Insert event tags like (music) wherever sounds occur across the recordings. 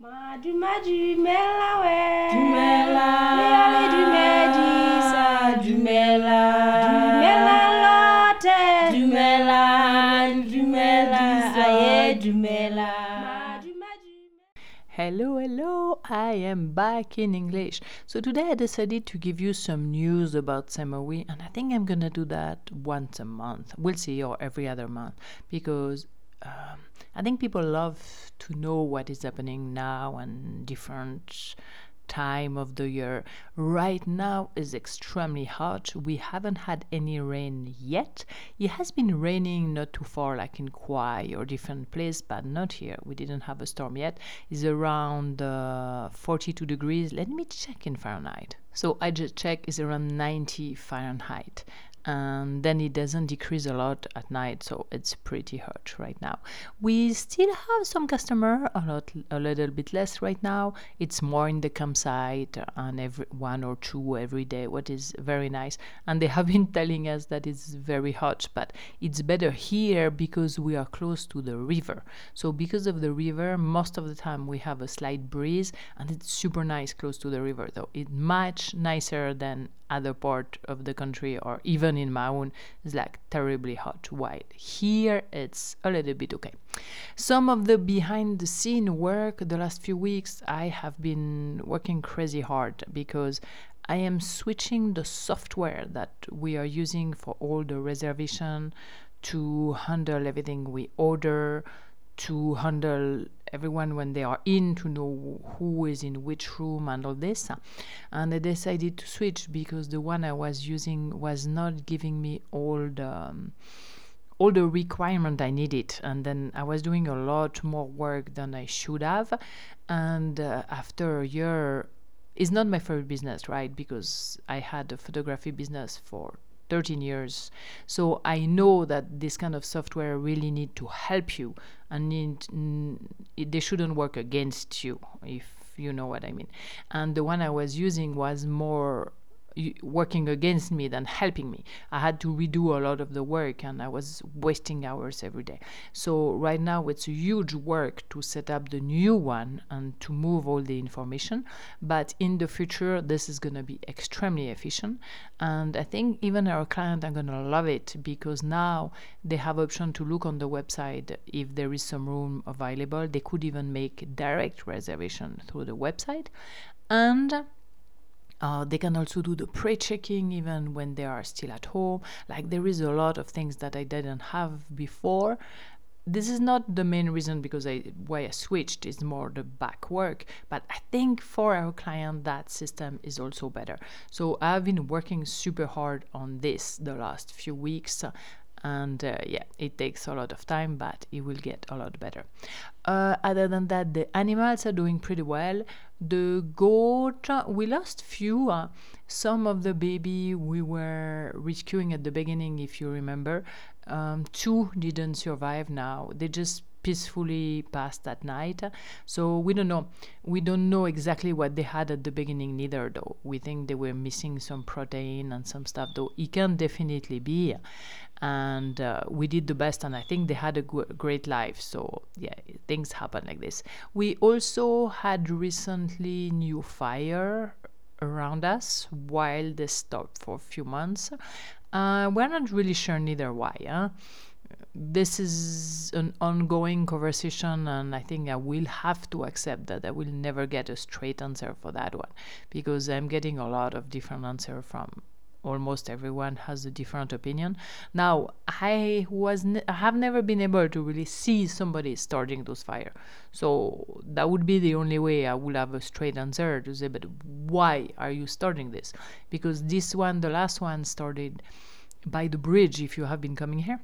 Maduma dumela we Dumela. Leale dumedisa Dumela. Dumela lote Dumela, dumela, aye, dumela. Maduma dumela Hello, hello, I am back in English. So today I decided to give you some news about Semowi, and I think I'm gonna do that once a month. We'll see, or every other month, because um, I think people love to know what is happening now and different time of the year. Right now is extremely hot. We haven't had any rain yet. It has been raining not too far, like in Khwai or different place, but not here. We didn't have a storm yet. It's around uh, 42 degrees. Let me check in Fahrenheit. So I just check. It's around 90 Fahrenheit and then it doesn't decrease a lot at night so it's pretty hot right now. We still have some customer a lot a little bit less right now. It's more in the campsite and every one or two every day what is very nice. And they have (laughs) been telling us that it's very hot but it's better here because we are close to the river. So because of the river most of the time we have a slight breeze and it's super nice close to the river though. It's much nicer than other part of the country or even in Maun is like terribly hot while here it's a little bit okay. Some of the behind the scene work the last few weeks i have been working crazy hard because i am switching the software that we are using for all the reservation to handle everything we order to handle everyone when they are in to know who is in which room and all this. And i decided to switch because the one i was using was not giving me all the um, all the requirement i needed. And then i was doing a lot more work than i should have. And uh, after a year it's not my favorite business right? Because i had a photography business for 13 years. So i know that this kind of software really need to help you and need n- mm, they shouldn't work against you if you know what i mean. And the one i was using was more working against me than helping me. I had to redo a lot of the work and i was wasting hours every day. So right now it's a huge work to set up the new one and to move all the information. But in the future this is going to be extremely efficient. And i think even our clients are going to love it because now they have option to look on the website if there is some room available. They could even make direct reservation through the website. And uh, they can also do the pre-checking even when they are still at home like there is a lot of things that i didn't have before this is not the main reason because I why I switched is more the back work, but I think for our client that system is also better. So I've been working super hard on this the last few weeks. And uh, yeah, it takes a lot of time, but it will get a lot better. Uh, other than that, the animals are doing pretty well. The goat, uh, we lost few. Uh, some of the baby we were rescuing at the beginning, if you remember, um, two didn't survive now. They just peacefully passed that night. So we don't know. We don't know exactly what they had at the beginning, neither, though. We think they were missing some protein and some stuff, though it can definitely be. And uh, we did the best, and I think they had a great life. So, yeah, things happen like this. We also had recently new fire around us while they stopped for a few months. Uh, we're not really sure neither why. Huh? This is an ongoing conversation, and I think I will have to accept that I will never get a straight answer for that one because I'm getting a lot of different answer from almost everyone has a different opinion. Now, I was ne- have never been able to really see somebody starting those fire, so that would be the only way I would have a straight answer to say, but why are you starting this? Because this one, the last one, started by the bridge. If you have been coming here.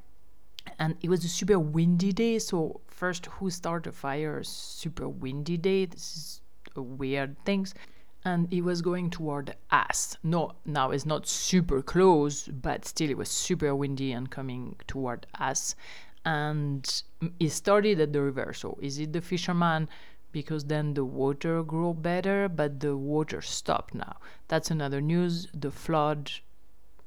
And it was a super windy day, so first, who started a fire? Super windy day. This is a weird things and it was going toward us. No, now it's not super close, but still it was super windy and coming toward us. And it started at the river. So is it the fisherman? Because then the water grew better, but the water stopped now. That's another news. The flood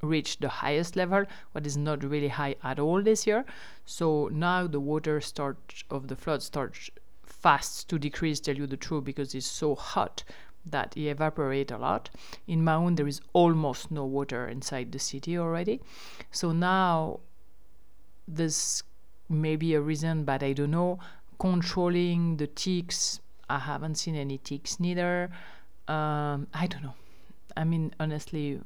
reached the highest level, what is not really high at all this year. So now the water start of the flood starts fast to decrease, tell you the truth, because it's so hot that it evaporate a lot. In Maun, there is almost no water inside the city already. So now this may be a reason, but I don't know. Controlling the ticks, I haven't seen any ticks neither. Um, I don't know. I mean, honestly,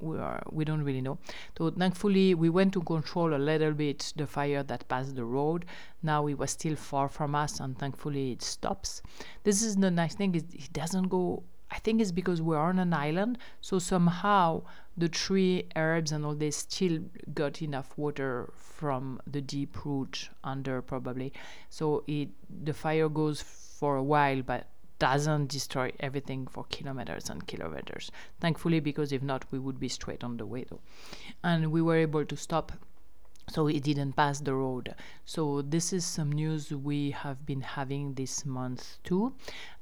we are we don't really know. So thankfully, we went to control a little bit the fire that passed the road. Now it was still far from us, and thankfully it stops. This is the nice thing: is it doesn't go. I think it's because we're on an island, so somehow the tree, herbs, and all this still got enough water from the deep root under, probably. So it the fire goes for a while, but doesn't destroy everything for kilometers and kilometers. Thankfully, because if not, we would be straight on the way though. And we were able to stop. So it didn't pass the road. So this is some news we have been having this month too,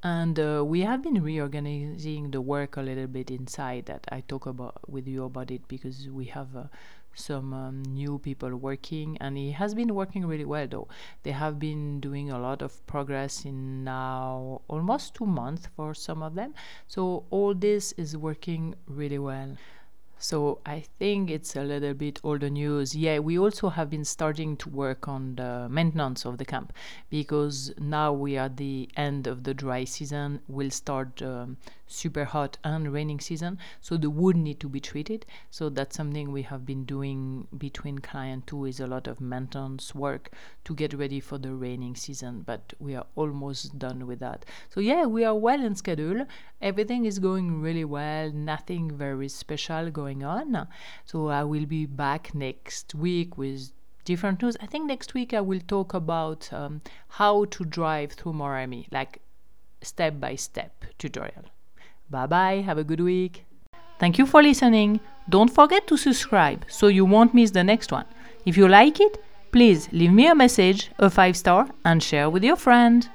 and uh, we have been reorganizing the work a little bit inside. That I talk about with you about it because we have uh, some um, new people working and it has been working really well though they have been doing a lot of progress in now almost two months for some of them so all this is working really well so I think it's a little bit older news. Yeah, we also have been starting to work on the maintenance of the camp because now we are the end of the dry season. We'll start um, super hot and raining season, so the wood need to be treated. So that's something we have been doing between client two is a lot of maintenance work to get ready for the raining season. But we are almost done with that. So yeah, we are well in schedule. Everything is going really well. Nothing very special going on. So I will be back next week with different news. I think next week I will talk about um, how to drive through Moremi, like step by step tutorial. Bye bye, have a good week. Thank you for listening. Don't forget to subscribe so you won't miss the next one. If you like it, please leave me a message, a five star, and share with your friend.